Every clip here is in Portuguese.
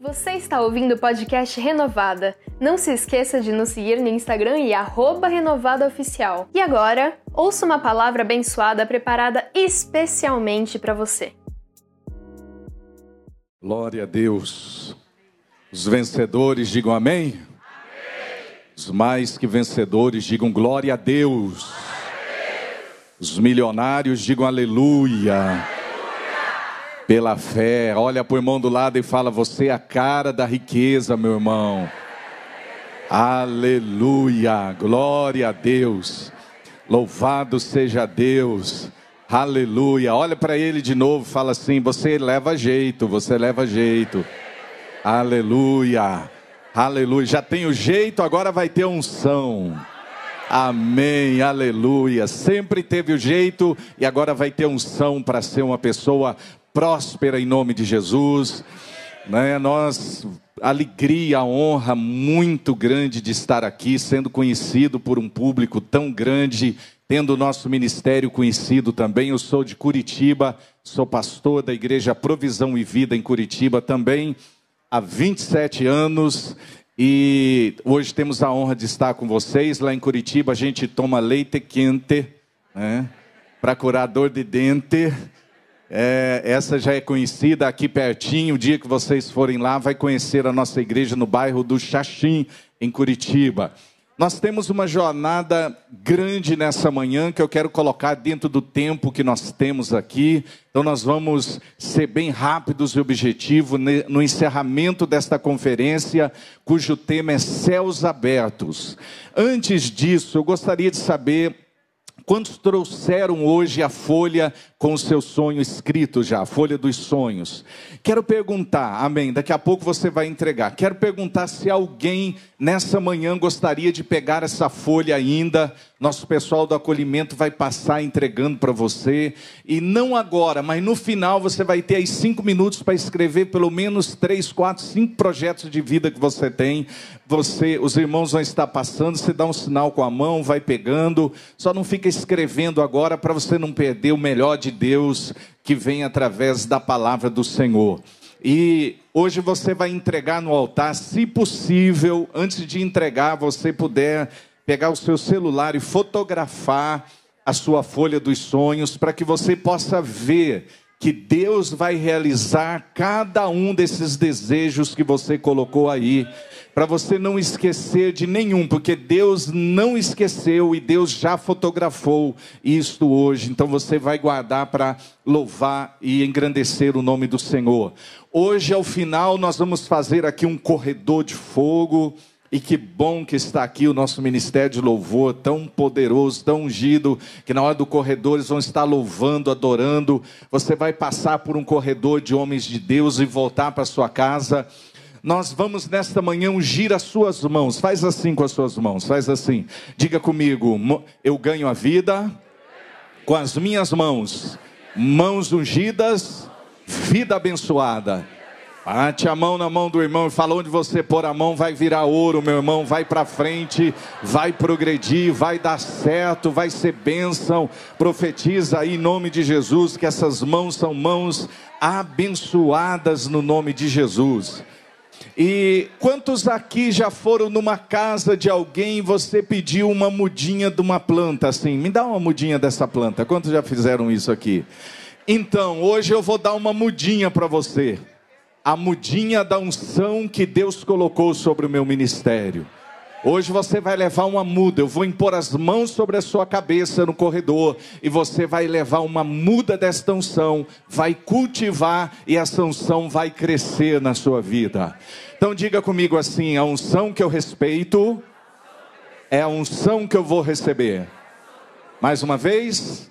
Você está ouvindo o podcast Renovada. Não se esqueça de nos seguir no Instagram e renovadaoficial. E agora, ouça uma palavra abençoada preparada especialmente para você. Glória a Deus. Os vencedores digam amém. amém. Os mais que vencedores digam glória a Deus. Amém. Os milionários digam aleluia pela fé. Olha para o irmão do lado e fala: Você é a cara da riqueza, meu irmão. Aleluia, glória a Deus. Louvado seja Deus. Aleluia. Olha para ele de novo, fala assim: Você leva jeito, você leva jeito. Aleluia. Aleluia. Já tem o jeito, agora vai ter unção. Amém, aleluia. Sempre teve o jeito e agora vai ter unção para ser uma pessoa próspera em nome de Jesus. Né? Nós, alegria, honra muito grande de estar aqui, sendo conhecido por um público tão grande, tendo o nosso ministério conhecido também. Eu sou de Curitiba, sou pastor da Igreja Provisão e Vida em Curitiba também há 27 anos. E hoje temos a honra de estar com vocês. Lá em Curitiba a gente toma leite quente, né? Para curar dor de dente. É, essa já é conhecida aqui pertinho. O dia que vocês forem lá, vai conhecer a nossa igreja no bairro do Xaxim, em Curitiba. Nós temos uma jornada grande nessa manhã que eu quero colocar dentro do tempo que nós temos aqui. Então, nós vamos ser bem rápidos e objetivos no encerramento desta conferência, cujo tema é Céus Abertos. Antes disso, eu gostaria de saber Quantos trouxeram hoje a folha com o seu sonho escrito já, folha dos sonhos? Quero perguntar, amém, daqui a pouco você vai entregar. Quero perguntar se alguém nessa manhã gostaria de pegar essa folha ainda. Nosso pessoal do acolhimento vai passar entregando para você. E não agora, mas no final você vai ter aí cinco minutos para escrever pelo menos três, quatro, cinco projetos de vida que você tem. Você, os irmãos vão estar passando, você dá um sinal com a mão, vai pegando. Só não fica escrevendo agora para você não perder o melhor de Deus que vem através da palavra do Senhor. E hoje você vai entregar no altar, se possível, antes de entregar, você puder pegar o seu celular e fotografar a sua folha dos sonhos, para que você possa ver que Deus vai realizar cada um desses desejos que você colocou aí, para você não esquecer de nenhum, porque Deus não esqueceu e Deus já fotografou isto hoje. Então você vai guardar para louvar e engrandecer o nome do Senhor. Hoje, ao final, nós vamos fazer aqui um corredor de fogo. E que bom que está aqui o nosso ministério de louvor, tão poderoso, tão ungido, que na hora do corredor eles vão estar louvando, adorando. Você vai passar por um corredor de homens de Deus e voltar para sua casa. Nós vamos nesta manhã ungir as suas mãos. Faz assim com as suas mãos, faz assim. Diga comigo: eu ganho a vida com as minhas mãos, mãos ungidas, vida abençoada. Bate a mão na mão do irmão e fala onde você pôr a mão vai virar ouro, meu irmão, vai para frente, vai progredir, vai dar certo, vai ser bênção. Profetiza aí em nome de Jesus que essas mãos são mãos abençoadas no nome de Jesus. E quantos aqui já foram numa casa de alguém e você pediu uma mudinha de uma planta assim? Me dá uma mudinha dessa planta. Quantos já fizeram isso aqui? Então, hoje eu vou dar uma mudinha para você a mudinha da unção que Deus colocou sobre o meu ministério. Hoje você vai levar uma muda, eu vou impor as mãos sobre a sua cabeça no corredor e você vai levar uma muda desta unção, vai cultivar e essa unção vai crescer na sua vida. Então diga comigo assim: a unção que eu respeito é a unção que eu vou receber. Mais uma vez,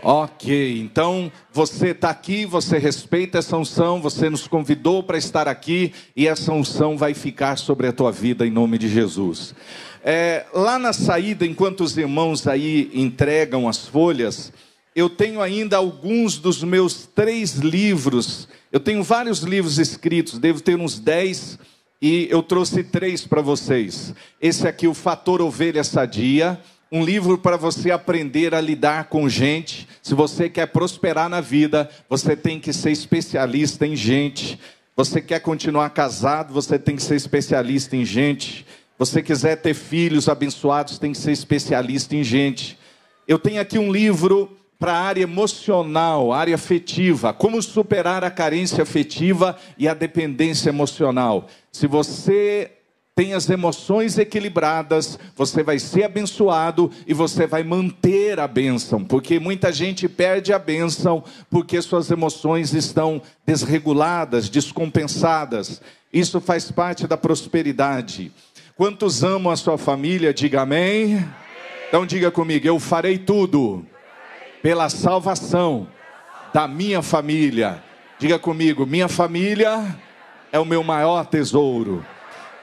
Ok, então você está aqui, você respeita essa unção, você nos convidou para estar aqui e essa unção vai ficar sobre a tua vida em nome de Jesus. É, lá na saída, enquanto os irmãos aí entregam as folhas, eu tenho ainda alguns dos meus três livros. Eu tenho vários livros escritos, devo ter uns dez, e eu trouxe três para vocês. Esse aqui, o Fator Ovelha Sadia um livro para você aprender a lidar com gente. Se você quer prosperar na vida, você tem que ser especialista em gente. Você quer continuar casado, você tem que ser especialista em gente. Você quiser ter filhos abençoados, tem que ser especialista em gente. Eu tenho aqui um livro para a área emocional, área afetiva, como superar a carência afetiva e a dependência emocional. Se você tem as emoções equilibradas, você vai ser abençoado e você vai manter a bênção, porque muita gente perde a bênção porque suas emoções estão desreguladas, descompensadas. Isso faz parte da prosperidade. Quantos amam a sua família? Diga amém. Então diga comigo, eu farei tudo pela salvação da minha família. Diga comigo, minha família é o meu maior tesouro.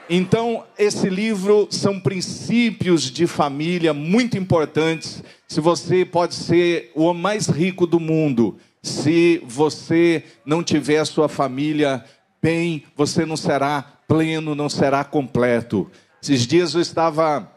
Então, esse livro são princípios de família muito importantes. Se você pode ser o homem mais rico do mundo, se você não tiver a sua família bem, você não será pleno, não será completo. Esses dias eu estava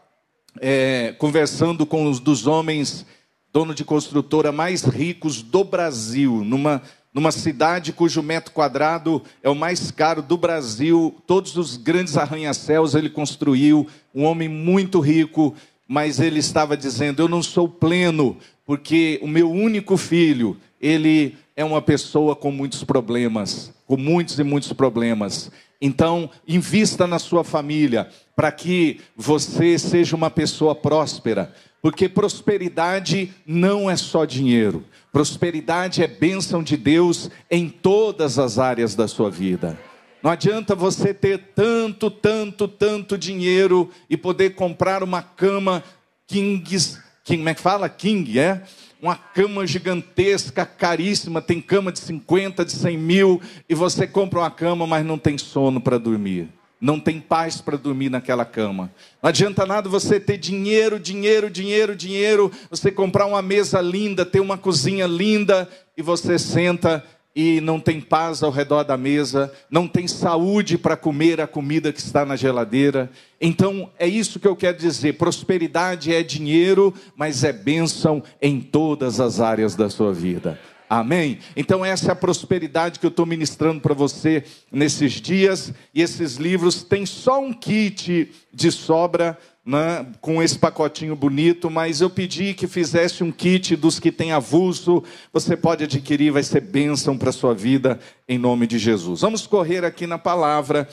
é, conversando com os dos homens, dono de construtora mais ricos do Brasil, numa numa cidade cujo metro quadrado é o mais caro do Brasil, todos os grandes arranha-céus ele construiu, um homem muito rico, mas ele estava dizendo: Eu não sou pleno, porque o meu único filho, ele é uma pessoa com muitos problemas, com muitos e muitos problemas. Então, invista na sua família, para que você seja uma pessoa próspera, porque prosperidade não é só dinheiro. Prosperidade é bênção de Deus em todas as áreas da sua vida. Não adianta você ter tanto, tanto, tanto dinheiro e poder comprar uma cama Kings, King, como é que fala? King, é? Uma cama gigantesca, caríssima, tem cama de 50, de 100 mil, e você compra uma cama, mas não tem sono para dormir não tem paz para dormir naquela cama. Não adianta nada você ter dinheiro, dinheiro, dinheiro, dinheiro, você comprar uma mesa linda, ter uma cozinha linda e você senta e não tem paz ao redor da mesa, não tem saúde para comer a comida que está na geladeira. Então, é isso que eu quero dizer: prosperidade é dinheiro, mas é bênção em todas as áreas da sua vida. Amém? Então, essa é a prosperidade que eu estou ministrando para você nesses dias. E esses livros têm só um kit de sobra, né, com esse pacotinho bonito, mas eu pedi que fizesse um kit dos que tem avulso. Você pode adquirir, vai ser bênção para a sua vida, em nome de Jesus. Vamos correr aqui na palavra.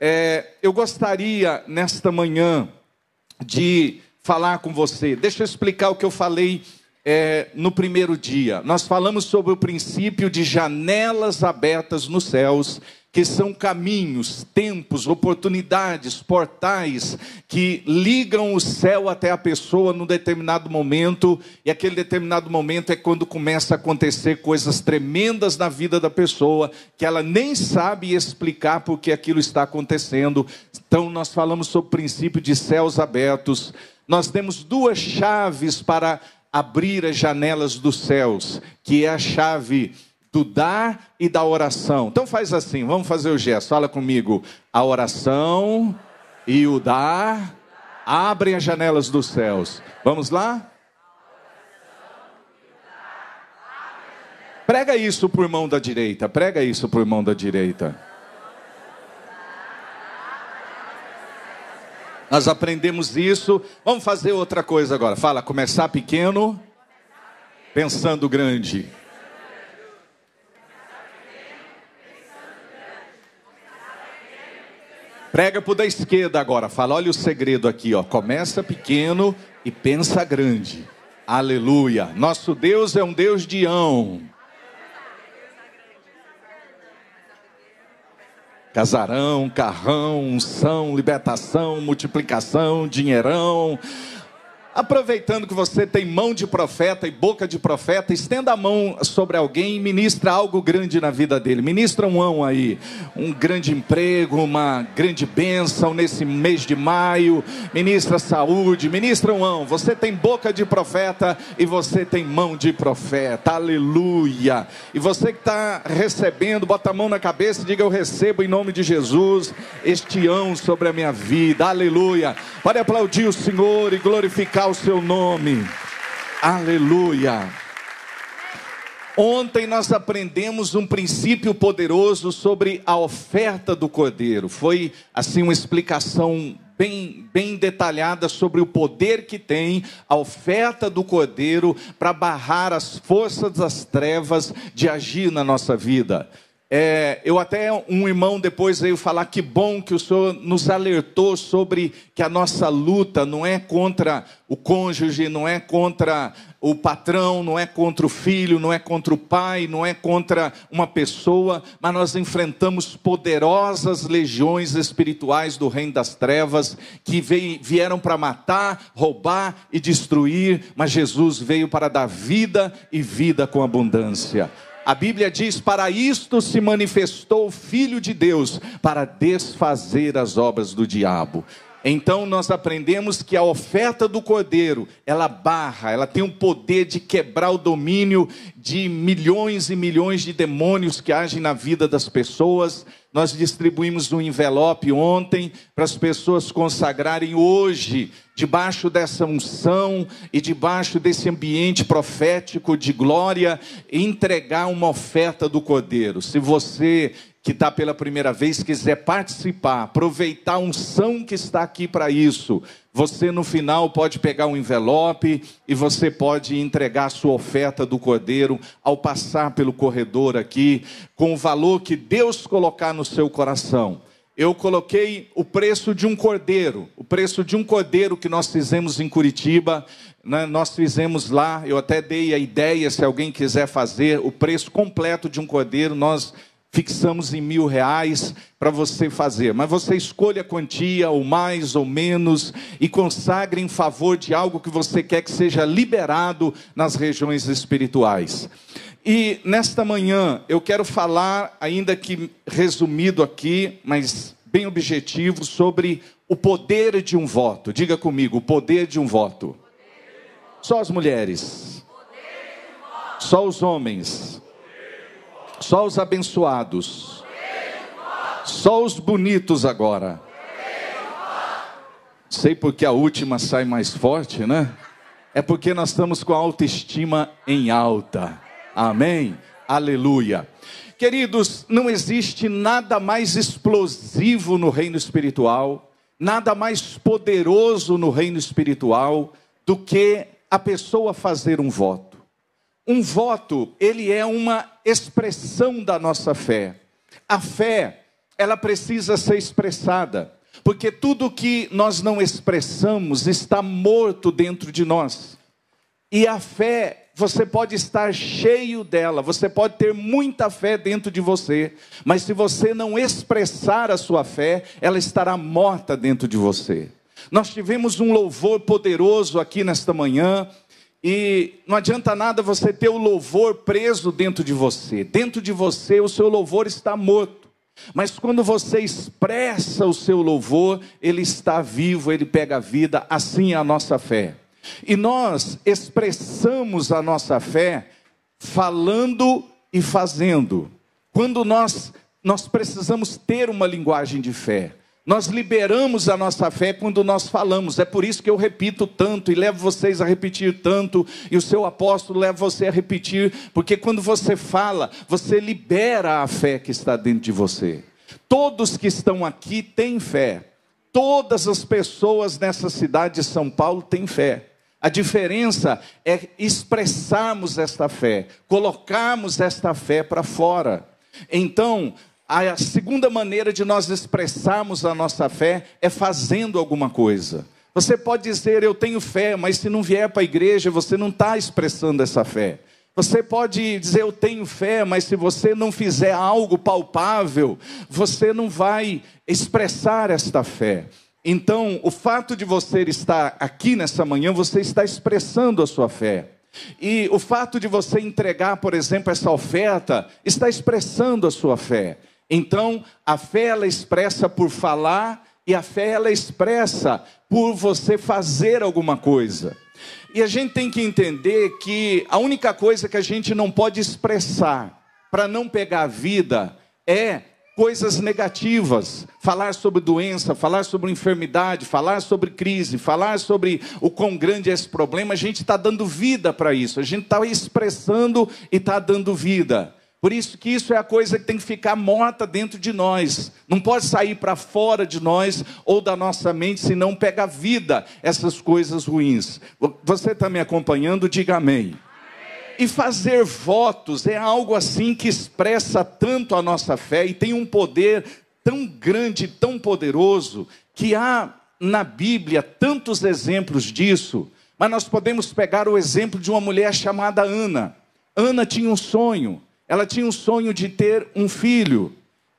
É, eu gostaria, nesta manhã, de falar com você. Deixa eu explicar o que eu falei é, no primeiro dia. Nós falamos sobre o princípio de janelas abertas nos céus, que são caminhos, tempos, oportunidades, portais que ligam o céu até a pessoa num determinado momento, e aquele determinado momento é quando começa a acontecer coisas tremendas na vida da pessoa, que ela nem sabe explicar porque aquilo está acontecendo. Então, nós falamos sobre o princípio de céus abertos. Nós temos duas chaves para abrir as janelas dos céus, que é a chave do dar e da oração. Então faz assim, vamos fazer o gesto. Fala comigo. A oração e o dar abrem as janelas dos céus. Vamos lá? Prega isso para o irmão da direita. Prega isso para o irmão da direita. Nós aprendemos isso. Vamos fazer outra coisa agora. Fala, começar pequeno, pensando grande. Prega para o da esquerda agora. Fala, olha o segredo aqui, ó. Começa pequeno e pensa grande. Aleluia. Nosso Deus é um Deus de ão. Casarão, carrão, unção, libertação, multiplicação, dinheirão. Aproveitando que você tem mão de profeta e boca de profeta, estenda a mão sobre alguém e ministra algo grande na vida dele. Ministra um ão aí, um grande emprego, uma grande bênção nesse mês de maio. Ministra saúde, ministra um ão. Você tem boca de profeta e você tem mão de profeta. Aleluia. E você que está recebendo, bota a mão na cabeça e diga: Eu recebo em nome de Jesus este ão sobre a minha vida. Aleluia. Pode aplaudir o Senhor e glorificar o seu nome. Aleluia. Ontem nós aprendemos um princípio poderoso sobre a oferta do cordeiro. Foi assim uma explicação bem, bem detalhada sobre o poder que tem a oferta do cordeiro para barrar as forças das trevas de agir na nossa vida. É, eu até um irmão depois veio falar que bom que o Senhor nos alertou sobre que a nossa luta não é contra o cônjuge, não é contra o patrão, não é contra o filho, não é contra o pai, não é contra uma pessoa, mas nós enfrentamos poderosas legiões espirituais do reino das trevas que vieram para matar, roubar e destruir, mas Jesus veio para dar vida e vida com abundância. A Bíblia diz: Para isto se manifestou o Filho de Deus, para desfazer as obras do diabo. Então nós aprendemos que a oferta do cordeiro, ela barra, ela tem o poder de quebrar o domínio de milhões e milhões de demônios que agem na vida das pessoas. Nós distribuímos um envelope ontem para as pessoas consagrarem hoje, debaixo dessa unção e debaixo desse ambiente profético de glória, entregar uma oferta do Cordeiro. Se você que está pela primeira vez quiser participar, aproveitar a unção que está aqui para isso, você no final pode pegar um envelope e você pode entregar a sua oferta do cordeiro ao passar pelo corredor aqui, com o valor que Deus colocar no seu coração. Eu coloquei o preço de um cordeiro, o preço de um cordeiro que nós fizemos em Curitiba, né? nós fizemos lá, eu até dei a ideia, se alguém quiser fazer, o preço completo de um cordeiro, nós fixamos em mil reais para você fazer, mas você escolha a quantia, ou mais ou menos, e consagre em favor de algo que você quer que seja liberado nas regiões espirituais. E nesta manhã eu quero falar, ainda que resumido aqui, mas bem objetivo, sobre o poder de um voto. Diga comigo, o poder de um voto. Só as mulheres. Só os homens. Só os abençoados. Só os bonitos agora. Sei porque a última sai mais forte, né? É porque nós estamos com a autoestima em alta. Amém? Aleluia. Queridos, não existe nada mais explosivo no reino espiritual, nada mais poderoso no reino espiritual do que a pessoa fazer um voto. Um voto, ele é uma expressão da nossa fé. A fé, ela precisa ser expressada, porque tudo que nós não expressamos está morto dentro de nós. E a fé, você pode estar cheio dela, você pode ter muita fé dentro de você, mas se você não expressar a sua fé, ela estará morta dentro de você. Nós tivemos um louvor poderoso aqui nesta manhã, e não adianta nada você ter o louvor preso dentro de você. Dentro de você, o seu louvor está morto. Mas quando você expressa o seu louvor, ele está vivo, ele pega vida, assim é a nossa fé. E nós expressamos a nossa fé falando e fazendo. Quando nós nós precisamos ter uma linguagem de fé. Nós liberamos a nossa fé quando nós falamos. É por isso que eu repito tanto e levo vocês a repetir tanto, e o seu apóstolo leva você a repetir, porque quando você fala, você libera a fé que está dentro de você. Todos que estão aqui têm fé. Todas as pessoas nessa cidade de São Paulo têm fé. A diferença é expressarmos esta fé, colocarmos esta fé para fora. Então, a segunda maneira de nós expressarmos a nossa fé é fazendo alguma coisa. Você pode dizer, eu tenho fé, mas se não vier para a igreja, você não está expressando essa fé. Você pode dizer, eu tenho fé, mas se você não fizer algo palpável, você não vai expressar esta fé. Então, o fato de você estar aqui nessa manhã, você está expressando a sua fé. E o fato de você entregar, por exemplo, essa oferta, está expressando a sua fé. Então, a fé ela expressa por falar e a fé ela expressa por você fazer alguma coisa. E a gente tem que entender que a única coisa que a gente não pode expressar para não pegar a vida é coisas negativas, falar sobre doença, falar sobre enfermidade, falar sobre crise, falar sobre o quão grande é esse problema, a gente está dando vida para isso, a gente está expressando e está dando vida. Por isso que isso é a coisa que tem que ficar morta dentro de nós. Não pode sair para fora de nós ou da nossa mente, senão pega vida essas coisas ruins. Você está me acompanhando? Diga amém. E fazer votos é algo assim que expressa tanto a nossa fé e tem um poder tão grande, tão poderoso, que há na Bíblia tantos exemplos disso. Mas nós podemos pegar o exemplo de uma mulher chamada Ana. Ana tinha um sonho, ela tinha um sonho de ter um filho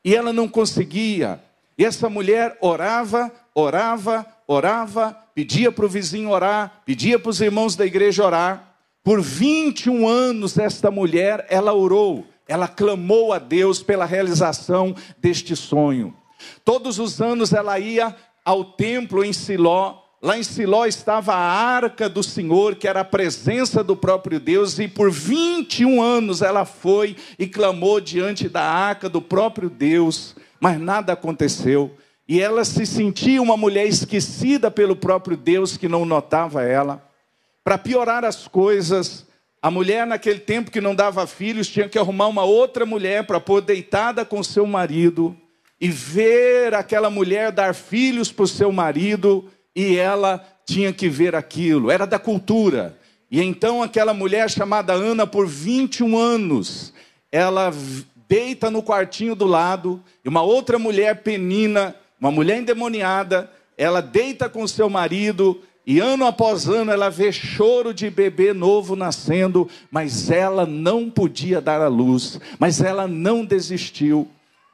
e ela não conseguia. E essa mulher orava, orava, orava, pedia para o vizinho orar, pedia para os irmãos da igreja orar. Por 21 anos, esta mulher, ela orou, ela clamou a Deus pela realização deste sonho. Todos os anos ela ia ao templo em Siló. Lá em Siló estava a arca do Senhor, que era a presença do próprio Deus, e por 21 anos ela foi e clamou diante da arca do próprio Deus, mas nada aconteceu. E ela se sentia uma mulher esquecida pelo próprio Deus que não notava ela. Para piorar as coisas, a mulher naquele tempo que não dava filhos tinha que arrumar uma outra mulher para pôr deitada com seu marido e ver aquela mulher dar filhos para o seu marido e ela tinha que ver aquilo, era da cultura. E então aquela mulher chamada Ana, por 21 anos, ela deita no quartinho do lado, e uma outra mulher penina, uma mulher endemoniada, ela deita com seu marido, e ano após ano ela vê choro de bebê novo nascendo, mas ela não podia dar a luz, mas ela não desistiu.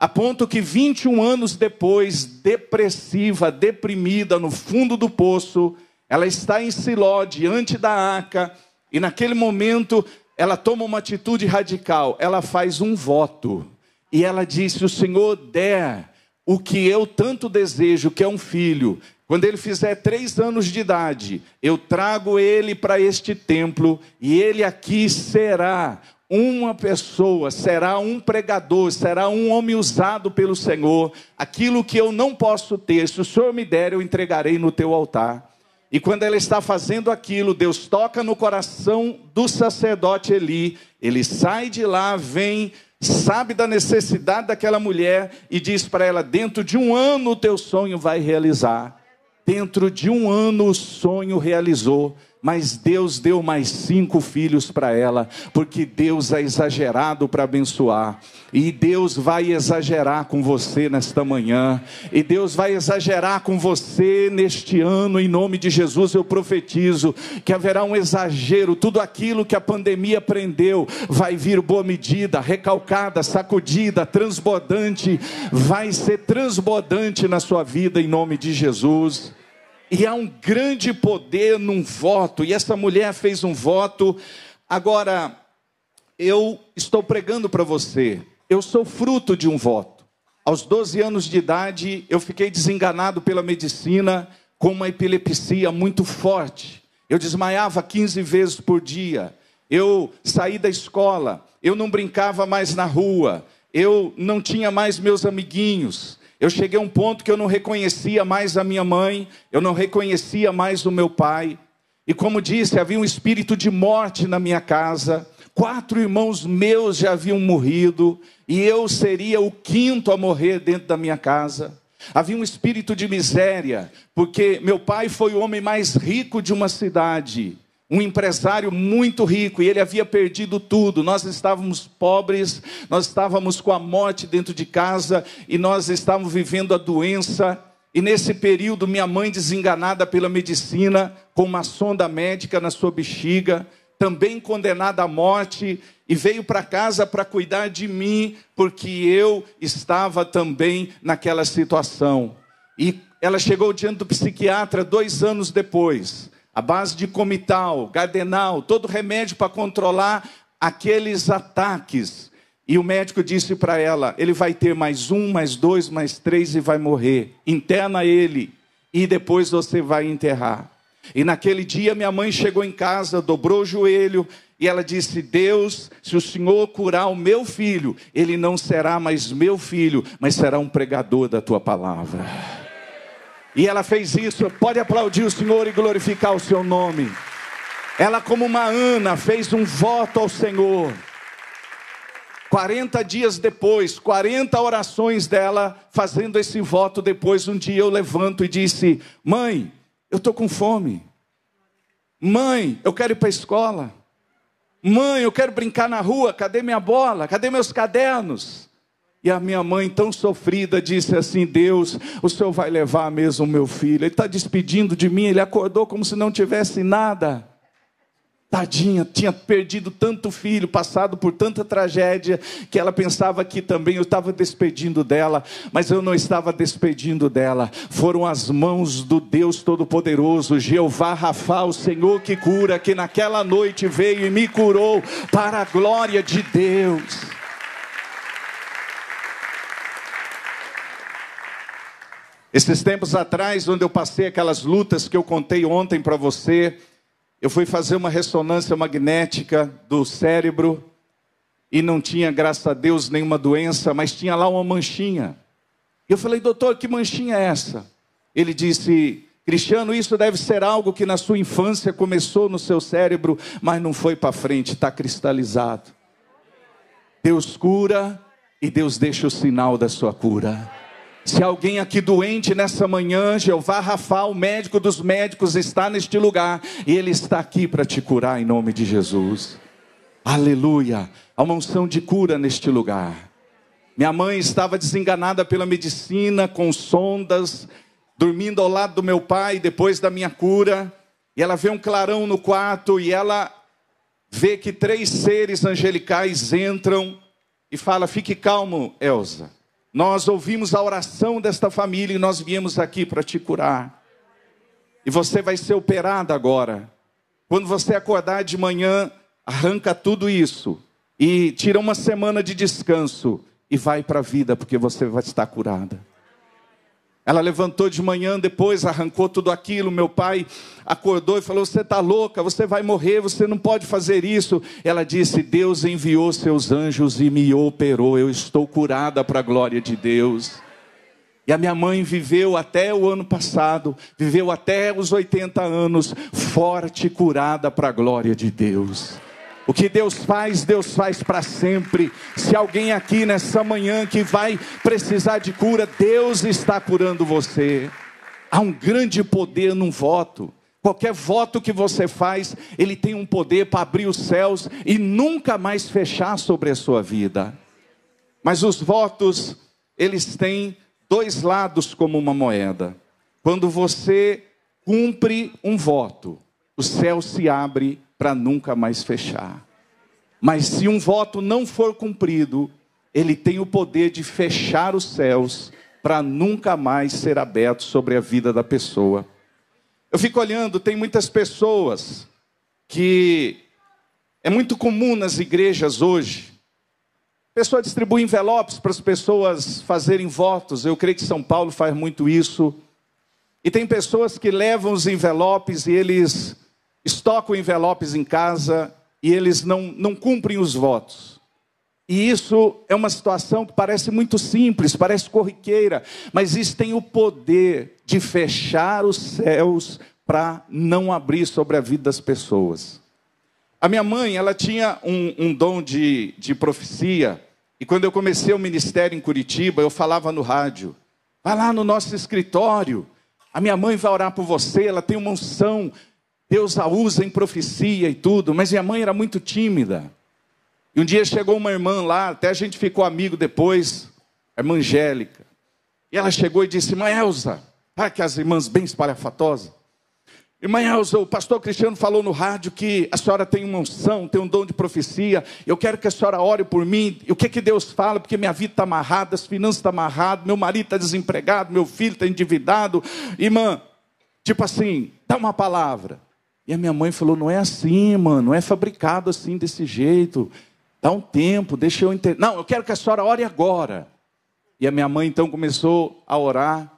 A ponto que 21 anos depois, depressiva, deprimida, no fundo do poço, ela está em Siló, diante da arca, e naquele momento ela toma uma atitude radical, ela faz um voto. E ela disse: O Senhor der o que eu tanto desejo, que é um filho, quando ele fizer três anos de idade, eu trago ele para este templo e ele aqui será uma pessoa, será um pregador, será um homem usado pelo Senhor. Aquilo que eu não posso ter, se o Senhor me der, eu entregarei no teu altar. E quando ela está fazendo aquilo, Deus toca no coração do sacerdote Eli. Ele sai de lá, vem, sabe da necessidade daquela mulher e diz para ela: Dentro de um ano o teu sonho vai realizar. Dentro de um ano o sonho realizou, mas Deus deu mais cinco filhos para ela, porque Deus é exagerado para abençoar, e Deus vai exagerar com você nesta manhã, e Deus vai exagerar com você neste ano, em nome de Jesus eu profetizo que haverá um exagero, tudo aquilo que a pandemia prendeu vai vir boa medida, recalcada, sacudida, transbordante, vai ser transbordante na sua vida em nome de Jesus. E há um grande poder num voto, e essa mulher fez um voto. Agora, eu estou pregando para você, eu sou fruto de um voto. Aos 12 anos de idade, eu fiquei desenganado pela medicina com uma epilepsia muito forte. Eu desmaiava 15 vezes por dia. Eu saí da escola, eu não brincava mais na rua, eu não tinha mais meus amiguinhos. Eu cheguei a um ponto que eu não reconhecia mais a minha mãe, eu não reconhecia mais o meu pai. E como disse, havia um espírito de morte na minha casa. Quatro irmãos meus já haviam morrido, e eu seria o quinto a morrer dentro da minha casa. Havia um espírito de miséria, porque meu pai foi o homem mais rico de uma cidade um empresário muito rico e ele havia perdido tudo. Nós estávamos pobres, nós estávamos com a morte dentro de casa e nós estávamos vivendo a doença. E nesse período, minha mãe, desenganada pela medicina, com uma sonda médica na sua bexiga, também condenada à morte, e veio para casa para cuidar de mim, porque eu estava também naquela situação. E ela chegou diante do psiquiatra dois anos depois a base de comital, gardenal, todo remédio para controlar aqueles ataques. E o médico disse para ela: ele vai ter mais um, mais dois, mais três e vai morrer. Interna ele e depois você vai enterrar. E naquele dia minha mãe chegou em casa, dobrou o joelho E ela disse: Deus, se o Senhor curar o meu filho, ele não será mais meu filho, mas será um pregador da tua palavra. E ela fez isso. Pode aplaudir o Senhor e glorificar o seu nome. Ela, como uma Ana, fez um voto ao Senhor. 40 dias depois, 40 orações dela, fazendo esse voto depois, um dia eu levanto e disse: Mãe, eu estou com fome. Mãe, eu quero ir para a escola. Mãe, eu quero brincar na rua. Cadê minha bola? Cadê meus cadernos? E a minha mãe, tão sofrida, disse assim: Deus, o senhor vai levar mesmo o meu filho. Ele está despedindo de mim. Ele acordou como se não tivesse nada. Tadinha, tinha perdido tanto filho, passado por tanta tragédia, que ela pensava que também eu estava despedindo dela, mas eu não estava despedindo dela. Foram as mãos do Deus Todo-Poderoso, Jeová Rafa, o Senhor que cura, que naquela noite veio e me curou para a glória de Deus. Esses tempos atrás, onde eu passei aquelas lutas que eu contei ontem para você, eu fui fazer uma ressonância magnética do cérebro e não tinha, graças a Deus, nenhuma doença, mas tinha lá uma manchinha. Eu falei, doutor, que manchinha é essa? Ele disse, Cristiano, isso deve ser algo que na sua infância começou no seu cérebro, mas não foi para frente, está cristalizado. Deus cura e Deus deixa o sinal da sua cura. Se alguém aqui doente nessa manhã, Jeová Rafa, o médico dos médicos, está neste lugar e ele está aqui para te curar em nome de Jesus. Aleluia. Há uma unção de cura neste lugar. Minha mãe estava desenganada pela medicina, com sondas, dormindo ao lado do meu pai depois da minha cura. E ela vê um clarão no quarto e ela vê que três seres angelicais entram e fala: Fique calmo, Elsa. Nós ouvimos a oração desta família e nós viemos aqui para te curar. E você vai ser operada agora. Quando você acordar de manhã, arranca tudo isso e tira uma semana de descanso e vai para a vida, porque você vai estar curada. Ela levantou de manhã, depois arrancou tudo aquilo. Meu pai acordou e falou: Você está louca, você vai morrer, você não pode fazer isso. Ela disse: Deus enviou seus anjos e me operou, eu estou curada para a glória de Deus. E a minha mãe viveu até o ano passado, viveu até os 80 anos, forte e curada para a glória de Deus. O que Deus faz, Deus faz para sempre. Se alguém aqui nessa manhã que vai precisar de cura, Deus está curando você. Há um grande poder num voto. Qualquer voto que você faz, ele tem um poder para abrir os céus e nunca mais fechar sobre a sua vida. Mas os votos, eles têm dois lados como uma moeda. Quando você cumpre um voto, o céu se abre para nunca mais fechar. Mas se um voto não for cumprido, ele tem o poder de fechar os céus para nunca mais ser aberto sobre a vida da pessoa. Eu fico olhando, tem muitas pessoas que é muito comum nas igrejas hoje. A pessoa distribui envelopes para as pessoas fazerem votos. Eu creio que São Paulo faz muito isso. E tem pessoas que levam os envelopes e eles estocam envelopes em casa e eles não, não cumprem os votos. E isso é uma situação que parece muito simples, parece corriqueira, mas isso tem o poder de fechar os céus para não abrir sobre a vida das pessoas. A minha mãe, ela tinha um, um dom de, de profecia, e quando eu comecei o ministério em Curitiba, eu falava no rádio: vai lá no nosso escritório, a minha mãe vai orar por você, ela tem uma unção Deus a usa em profecia e tudo, mas minha mãe era muito tímida. E um dia chegou uma irmã lá, até a gente ficou amigo depois, a irmã Angélica. E ela chegou e disse: Irmã Elza, para que as irmãs bem espalhafatosas. Irmã Elza, o pastor Cristiano falou no rádio que a senhora tem uma unção, tem um dom de profecia. Eu quero que a senhora ore por mim. E o que, que Deus fala? Porque minha vida está amarrada, as finanças estão amarradas, meu marido está desempregado, meu filho está endividado. Irmã, tipo assim, dá uma palavra. E a minha mãe falou: não é assim, mano, não é fabricado assim desse jeito. Dá um tempo, deixa eu entender. Não, eu quero que a senhora ore agora. E a minha mãe então começou a orar.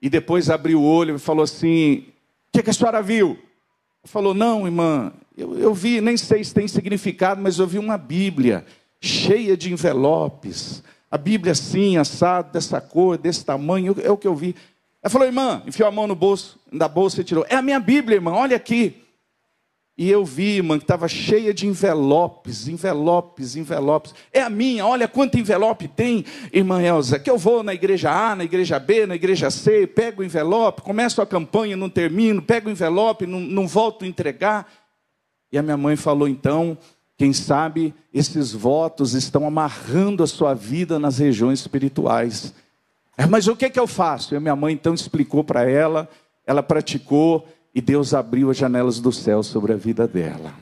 E depois abriu o olho e falou assim: O que, que a senhora viu? Falou: Não, irmã, eu, eu vi, nem sei se tem significado, mas eu vi uma Bíblia cheia de envelopes. A Bíblia assim, assado, dessa cor, desse tamanho, é o que eu vi. Ela falou, irmã, enfiou a mão no bolso, na bolsa e tirou. É a minha Bíblia, irmã, olha aqui. E eu vi, irmã, que estava cheia de envelopes, envelopes, envelopes. É a minha, olha quanto envelope tem, irmã Elza, que eu vou na igreja A, na igreja B, na igreja C, pego o envelope, começo a campanha, não termino, pego o envelope, não, não volto a entregar. E a minha mãe falou então, quem sabe esses votos estão amarrando a sua vida nas regiões espirituais. Mas o que, é que eu faço? E minha mãe então explicou para ela, ela praticou, e Deus abriu as janelas do céu sobre a vida dela.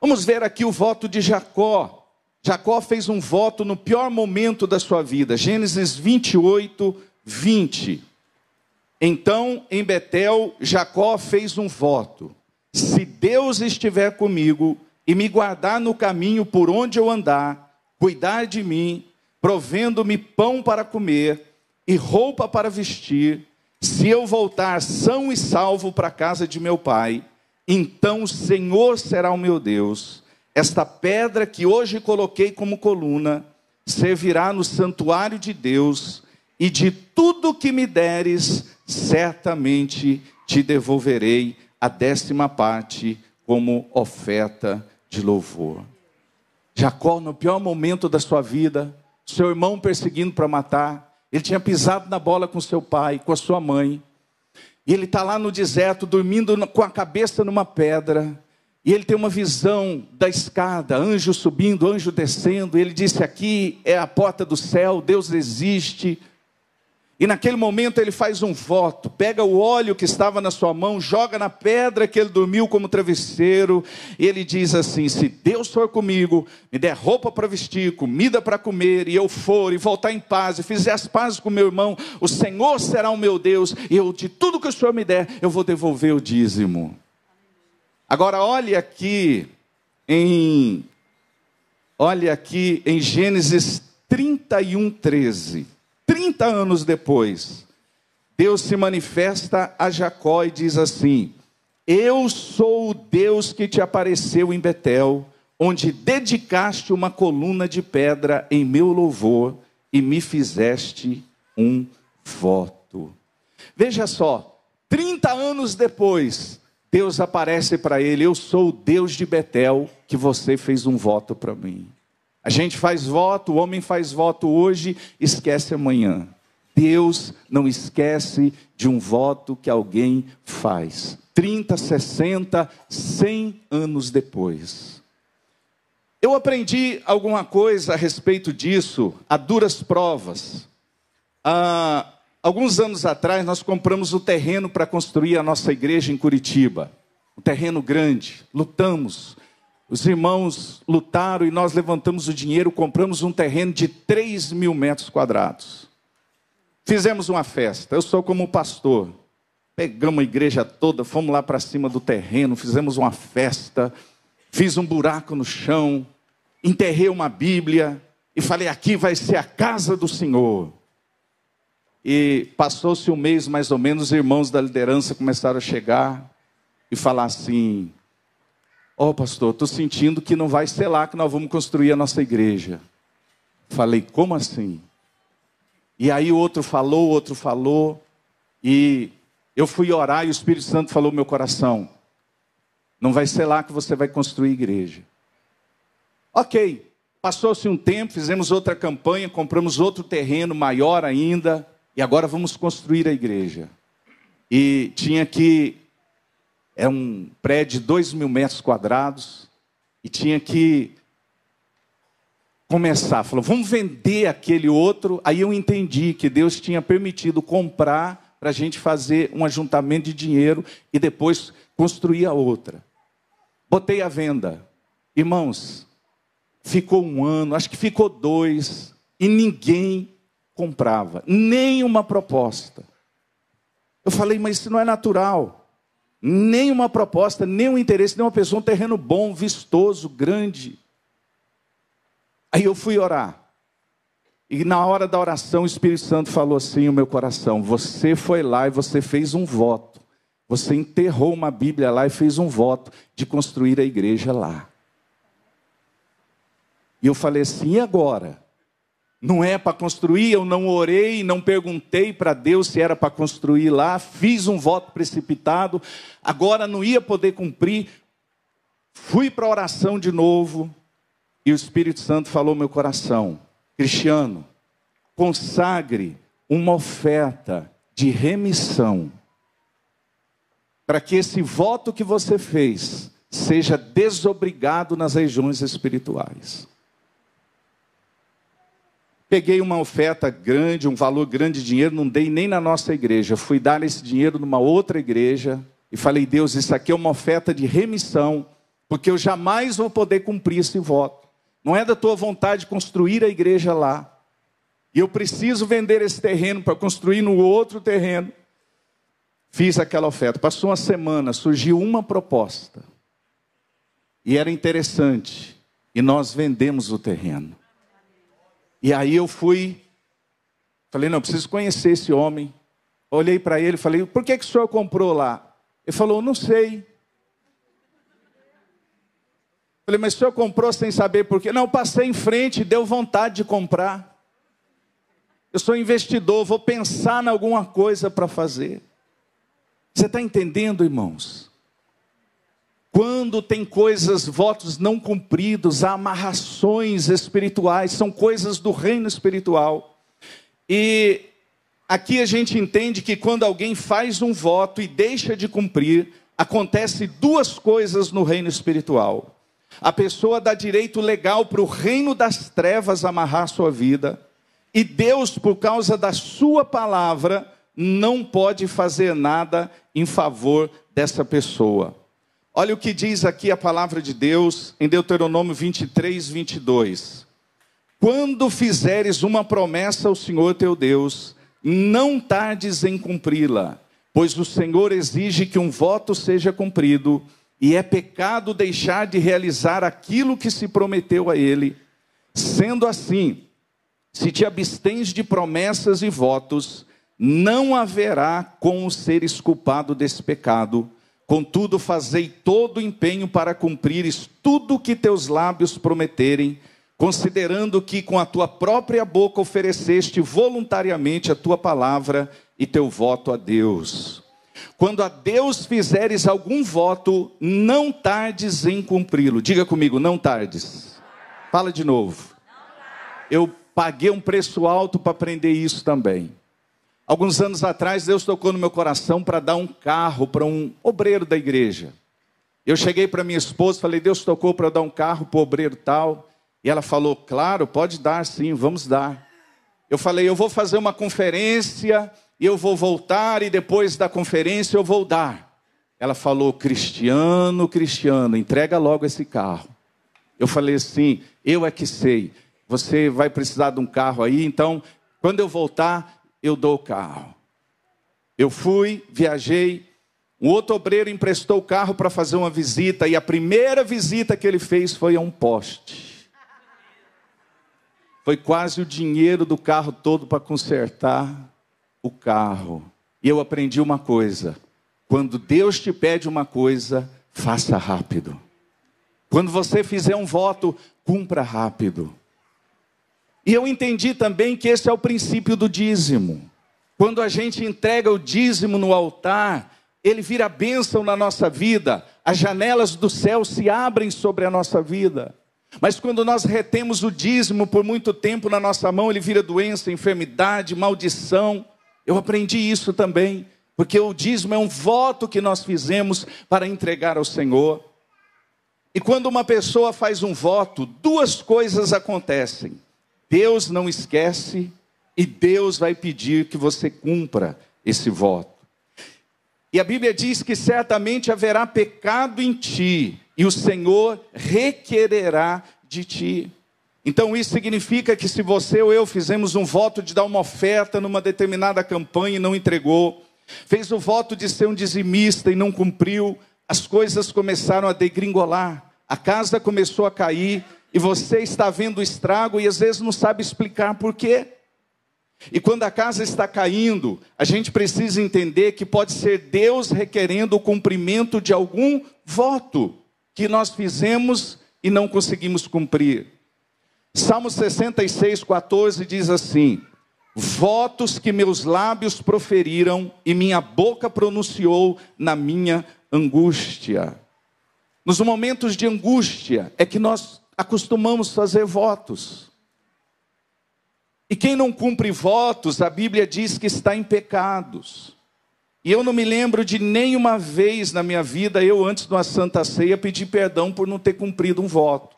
Vamos ver aqui o voto de Jacó. Jacó fez um voto no pior momento da sua vida, Gênesis 28, 20. Então, em Betel, Jacó fez um voto: se Deus estiver comigo e me guardar no caminho por onde eu andar, cuidar de mim, provendo-me pão para comer e roupa para vestir, se eu voltar são e salvo para a casa de meu pai, então o Senhor será o meu Deus. Esta pedra que hoje coloquei como coluna servirá no santuário de Deus, e de tudo que me deres, certamente te devolverei a décima parte como oferta de louvor. Jacó, no pior momento da sua vida, seu irmão perseguindo para matar, ele tinha pisado na bola com seu pai, com a sua mãe. E ele está lá no deserto, dormindo com a cabeça numa pedra. E ele tem uma visão da escada, anjo subindo, anjo descendo. Ele disse: Aqui é a porta do céu, Deus existe. E naquele momento ele faz um voto, pega o óleo que estava na sua mão, joga na pedra que ele dormiu como travesseiro, e ele diz assim: Se Deus for comigo, me der roupa para vestir, comida para comer, e eu for e voltar em paz, e fizer as pazes com meu irmão, o Senhor será o meu Deus, e eu de tudo que o Senhor me der, eu vou devolver o dízimo. Agora olhe aqui em olhe aqui em Gênesis 31, 13. 30 anos depois, Deus se manifesta a Jacó e diz assim: Eu sou o Deus que te apareceu em Betel, onde dedicaste uma coluna de pedra em meu louvor e me fizeste um voto. Veja só, 30 anos depois, Deus aparece para ele: Eu sou o Deus de Betel que você fez um voto para mim. A gente faz voto, o homem faz voto hoje, esquece amanhã. Deus não esquece de um voto que alguém faz. 30, 60, 100 anos depois. Eu aprendi alguma coisa a respeito disso a duras provas. Ah, alguns anos atrás, nós compramos o terreno para construir a nossa igreja em Curitiba. Um terreno grande. Lutamos, os irmãos lutaram e nós levantamos o dinheiro, compramos um terreno de 3 mil metros quadrados. Fizemos uma festa. Eu sou como pastor. Pegamos a igreja toda, fomos lá para cima do terreno, fizemos uma festa, fiz um buraco no chão, enterrei uma Bíblia e falei: aqui vai ser a casa do Senhor. E passou-se um mês mais ou menos, os irmãos da liderança começaram a chegar e falar assim: Ó, oh, pastor, estou sentindo que não vai ser lá que nós vamos construir a nossa igreja. Falei, como assim? E aí o outro falou, o outro falou, e eu fui orar e o Espírito Santo falou no meu coração: não vai ser lá que você vai construir igreja. Ok, passou-se um tempo, fizemos outra campanha, compramos outro terreno maior ainda, e agora vamos construir a igreja. E tinha que é um prédio de dois mil metros quadrados e tinha que começar. Falou, vamos vender aquele outro. Aí eu entendi que Deus tinha permitido comprar para a gente fazer um ajuntamento de dinheiro e depois construir a outra. Botei a venda. Irmãos, ficou um ano, acho que ficou dois, e ninguém comprava, nem uma proposta. Eu falei, mas isso não é natural nenhuma proposta, nenhum interesse, nenhuma pessoa, um terreno bom, vistoso, grande. Aí eu fui orar. E na hora da oração, o Espírito Santo falou assim no meu coração: Você foi lá e você fez um voto. Você enterrou uma Bíblia lá e fez um voto de construir a igreja lá. E eu falei assim: e agora? Não é para construir, eu não orei, não perguntei para Deus se era para construir lá, fiz um voto precipitado, agora não ia poder cumprir. Fui para a oração de novo e o Espírito Santo falou meu coração: Cristiano, consagre uma oferta de remissão, para que esse voto que você fez seja desobrigado nas regiões espirituais. Peguei uma oferta grande, um valor grande de dinheiro, não dei nem na nossa igreja. Fui dar esse dinheiro numa outra igreja e falei: Deus, isso aqui é uma oferta de remissão, porque eu jamais vou poder cumprir esse voto. Não é da tua vontade construir a igreja lá. E eu preciso vender esse terreno para construir no outro terreno. Fiz aquela oferta. Passou uma semana, surgiu uma proposta. E era interessante. E nós vendemos o terreno. E aí eu fui, falei, não, preciso conhecer esse homem. Olhei para ele e falei, por que, que o senhor comprou lá? Ele falou, não sei. Falei, mas o senhor comprou sem saber por quê? Não, passei em frente, deu vontade de comprar. Eu sou investidor, vou pensar em alguma coisa para fazer. Você está entendendo, irmãos? Quando tem coisas, votos não cumpridos, amarrações espirituais, são coisas do reino espiritual. E aqui a gente entende que quando alguém faz um voto e deixa de cumprir, acontece duas coisas no reino espiritual. A pessoa dá direito legal para o reino das trevas amarrar sua vida, e Deus, por causa da sua palavra, não pode fazer nada em favor dessa pessoa. Olha o que diz aqui a palavra de Deus em Deuteronômio 23, 22. Quando fizeres uma promessa ao Senhor teu Deus, não tardes em cumpri-la, pois o Senhor exige que um voto seja cumprido, e é pecado deixar de realizar aquilo que se prometeu a ele. Sendo assim, se te abstens de promessas e votos, não haverá como seres culpado desse pecado Contudo, fazei todo o empenho para cumprires tudo o que teus lábios prometerem, considerando que com a tua própria boca ofereceste voluntariamente a tua palavra e teu voto a Deus. Quando a Deus fizeres algum voto, não tardes em cumpri-lo. Diga comigo, não tardes. Fala de novo. Eu paguei um preço alto para aprender isso também. Alguns anos atrás, Deus tocou no meu coração para dar um carro para um obreiro da igreja. Eu cheguei para minha esposa, falei: Deus tocou para dar um carro para o obreiro tal. E ela falou: Claro, pode dar sim, vamos dar. Eu falei: Eu vou fazer uma conferência e eu vou voltar, e depois da conferência eu vou dar. Ela falou: Cristiano, Cristiano, entrega logo esse carro. Eu falei assim: Eu é que sei. Você vai precisar de um carro aí, então, quando eu voltar, eu dou o carro. Eu fui, viajei, um outro obreiro emprestou o carro para fazer uma visita, e a primeira visita que ele fez foi a um poste. Foi quase o dinheiro do carro todo para consertar o carro. E eu aprendi uma coisa: quando Deus te pede uma coisa, faça rápido. Quando você fizer um voto, cumpra rápido. E eu entendi também que esse é o princípio do dízimo. Quando a gente entrega o dízimo no altar, ele vira bênção na nossa vida, as janelas do céu se abrem sobre a nossa vida. Mas quando nós retemos o dízimo por muito tempo na nossa mão, ele vira doença, enfermidade, maldição. Eu aprendi isso também, porque o dízimo é um voto que nós fizemos para entregar ao Senhor. E quando uma pessoa faz um voto, duas coisas acontecem. Deus não esquece e Deus vai pedir que você cumpra esse voto. E a Bíblia diz que certamente haverá pecado em ti, e o Senhor requererá de ti. Então isso significa que se você ou eu fizemos um voto de dar uma oferta numa determinada campanha e não entregou, fez o voto de ser um dizimista e não cumpriu, as coisas começaram a degringolar, a casa começou a cair, e você está vendo o estrago e às vezes não sabe explicar por quê. E quando a casa está caindo, a gente precisa entender que pode ser Deus requerendo o cumprimento de algum voto que nós fizemos e não conseguimos cumprir. Salmo 66, 14 diz assim: Votos que meus lábios proferiram e minha boca pronunciou na minha angústia. Nos momentos de angústia é que nós acostumamos fazer votos. E quem não cumpre votos, a Bíblia diz que está em pecados. E eu não me lembro de nenhuma vez na minha vida, eu antes de uma santa ceia, pedir perdão por não ter cumprido um voto.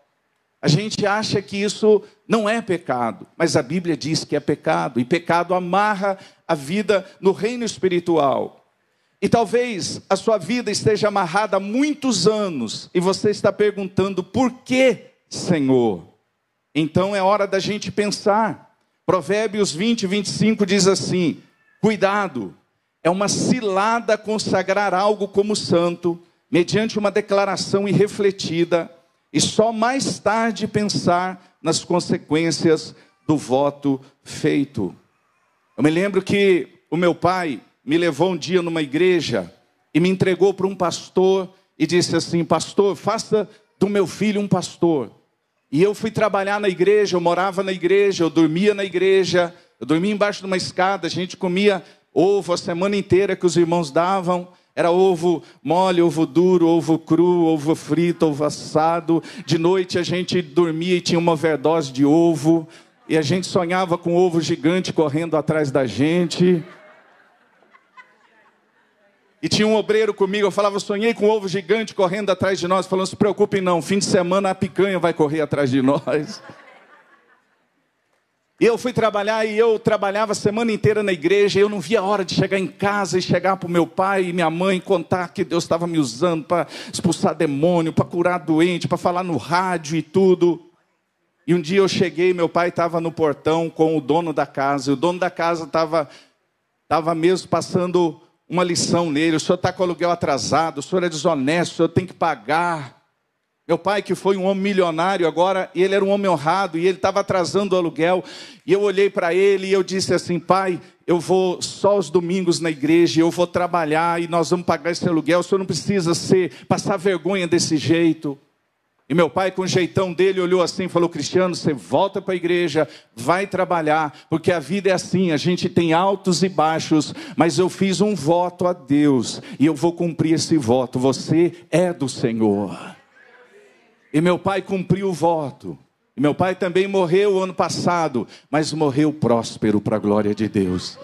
A gente acha que isso não é pecado, mas a Bíblia diz que é pecado, e pecado amarra a vida no reino espiritual. E talvez a sua vida esteja amarrada há muitos anos, e você está perguntando, por que, Senhor? Então é hora da gente pensar. Provérbios 20, 25 diz assim: Cuidado, é uma cilada consagrar algo como santo, mediante uma declaração irrefletida, e só mais tarde pensar nas consequências do voto feito. Eu me lembro que o meu pai me levou um dia numa igreja e me entregou para um pastor e disse assim: Pastor, faça do meu filho um pastor. E eu fui trabalhar na igreja, eu morava na igreja, eu dormia na igreja, eu dormia embaixo de uma escada, a gente comia ovo a semana inteira que os irmãos davam. Era ovo mole, ovo duro, ovo cru, ovo frito, ovo assado. De noite a gente dormia e tinha uma overdose de ovo. E a gente sonhava com um ovo gigante correndo atrás da gente. E tinha um obreiro comigo, eu falava, sonhei com um ovo gigante correndo atrás de nós, falando, se preocupem não, fim de semana a picanha vai correr atrás de nós. E eu fui trabalhar e eu trabalhava a semana inteira na igreja, e eu não via a hora de chegar em casa e chegar para o meu pai e minha mãe contar que Deus estava me usando para expulsar demônio, para curar doente, para falar no rádio e tudo. E um dia eu cheguei, meu pai estava no portão com o dono da casa, e o dono da casa estava estava mesmo passando uma lição nele: o senhor está com o aluguel atrasado, o senhor é desonesto, o senhor tem que pagar. Meu pai, que foi um homem milionário, agora ele era um homem honrado e ele estava atrasando o aluguel. E eu olhei para ele e eu disse assim: Pai, eu vou só os domingos na igreja, eu vou trabalhar e nós vamos pagar esse aluguel. O senhor não precisa ser, passar vergonha desse jeito. E meu pai, com o jeitão dele, olhou assim e falou: Cristiano, você volta para a igreja, vai trabalhar, porque a vida é assim, a gente tem altos e baixos, mas eu fiz um voto a Deus e eu vou cumprir esse voto. Você é do Senhor. E meu pai cumpriu o voto. E meu pai também morreu ano passado, mas morreu próspero para a glória de Deus.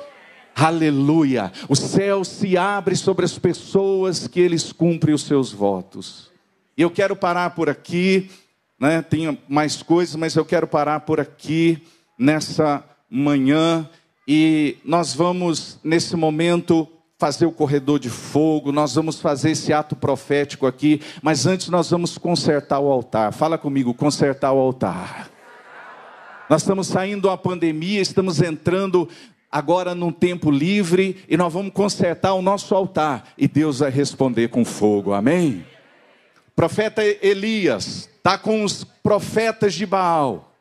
Aleluia! O céu se abre sobre as pessoas que eles cumprem os seus votos. E eu quero parar por aqui, né? Tem mais coisas, mas eu quero parar por aqui nessa manhã e nós vamos nesse momento fazer o corredor de fogo, nós vamos fazer esse ato profético aqui, mas antes nós vamos consertar o altar. Fala comigo, consertar o altar. Nós estamos saindo da pandemia, estamos entrando agora num tempo livre e nós vamos consertar o nosso altar e Deus vai responder com fogo. Amém? Profeta Elias está com os profetas de Baal.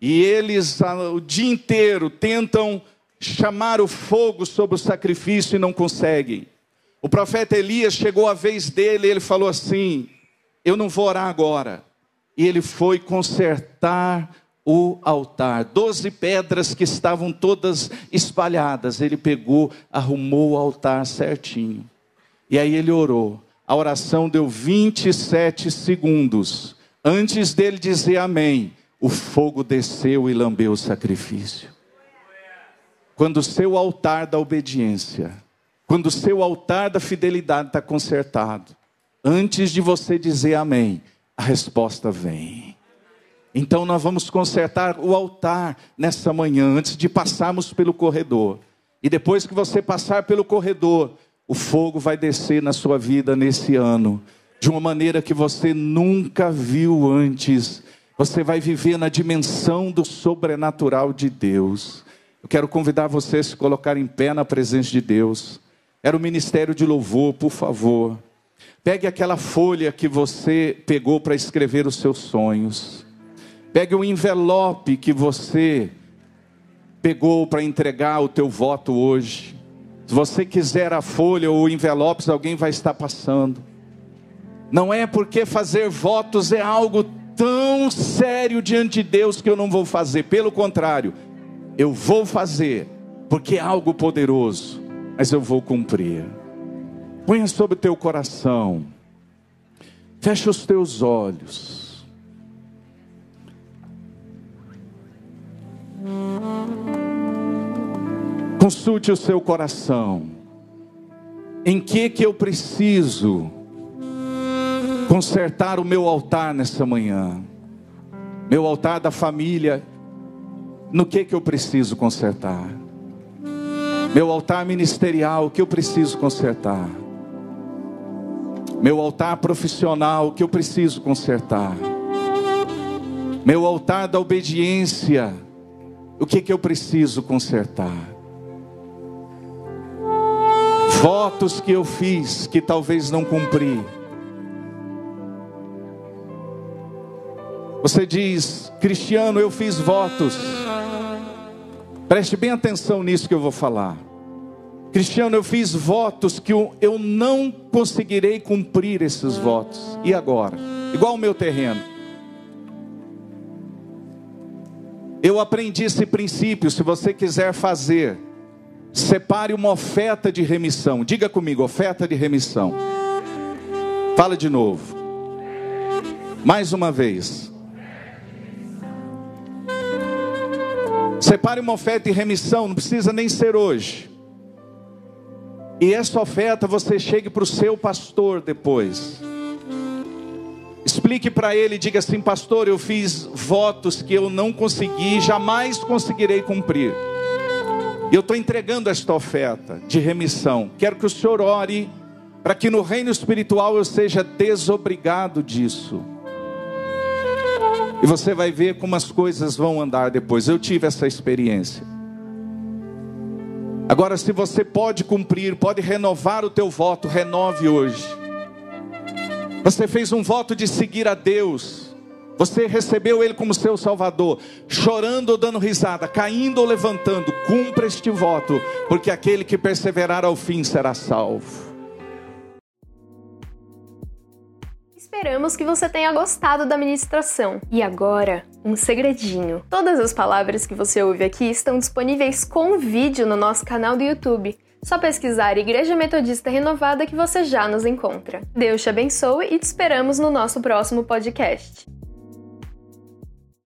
E eles o dia inteiro tentam chamar o fogo sobre o sacrifício e não conseguem. O profeta Elias chegou a vez dele, ele falou assim: Eu não vou orar agora. E ele foi consertar o altar. Doze pedras que estavam todas espalhadas. Ele pegou, arrumou o altar certinho. E aí ele orou. A oração deu 27 segundos. Antes dele dizer amém, o fogo desceu e lambeu o sacrifício. Quando o seu altar da obediência, quando o seu altar da fidelidade está consertado, antes de você dizer amém, a resposta vem. Então nós vamos consertar o altar nessa manhã, antes de passarmos pelo corredor. E depois que você passar pelo corredor, o fogo vai descer na sua vida nesse ano, de uma maneira que você nunca viu antes. Você vai viver na dimensão do sobrenatural de Deus. Eu quero convidar você a se colocar em pé na presença de Deus. Era o ministério de louvor, por favor. Pegue aquela folha que você pegou para escrever os seus sonhos. Pegue o envelope que você pegou para entregar o teu voto hoje. Se você quiser a folha ou envelopes, alguém vai estar passando. Não é porque fazer votos é algo tão sério diante de Deus que eu não vou fazer. Pelo contrário, eu vou fazer porque é algo poderoso, mas eu vou cumprir. Ponha sobre o teu coração. Fecha os teus olhos. Consulte o seu coração. Em que que eu preciso consertar o meu altar nessa manhã? Meu altar da família. No que que eu preciso consertar? Meu altar ministerial, o que eu preciso consertar? Meu altar profissional, o que eu preciso consertar? Meu altar da obediência, o que que eu preciso consertar? Votos que eu fiz que talvez não cumpri. Você diz, Cristiano, eu fiz votos. Preste bem atenção nisso que eu vou falar. Cristiano, eu fiz votos que eu, não conseguirei cumprir esses votos. E agora? Igual o meu terreno. Eu aprendi esse princípio. Se você quiser fazer, separe uma oferta de remissão. Diga comigo, oferta de remissão. Fala de novo. Mais uma vez. Separe uma oferta de remissão, não precisa nem ser hoje. E essa oferta você chegue para o seu pastor depois. Explique para ele, diga assim, pastor, eu fiz votos que eu não consegui, jamais conseguirei cumprir. E eu estou entregando esta oferta de remissão. Quero que o Senhor ore para que no reino espiritual eu seja desobrigado disso. E você vai ver como as coisas vão andar depois. Eu tive essa experiência. Agora, se você pode cumprir, pode renovar o teu voto, renove hoje. Você fez um voto de seguir a Deus. Você recebeu Ele como seu Salvador, chorando ou dando risada, caindo ou levantando, cumpra este voto, porque aquele que perseverar ao fim será salvo. Esperamos que você tenha gostado da ministração. E agora, um segredinho. Todas as palavras que você ouve aqui estão disponíveis com vídeo no nosso canal do YouTube. Só pesquisar Igreja Metodista Renovada que você já nos encontra. Deus te abençoe e te esperamos no nosso próximo podcast.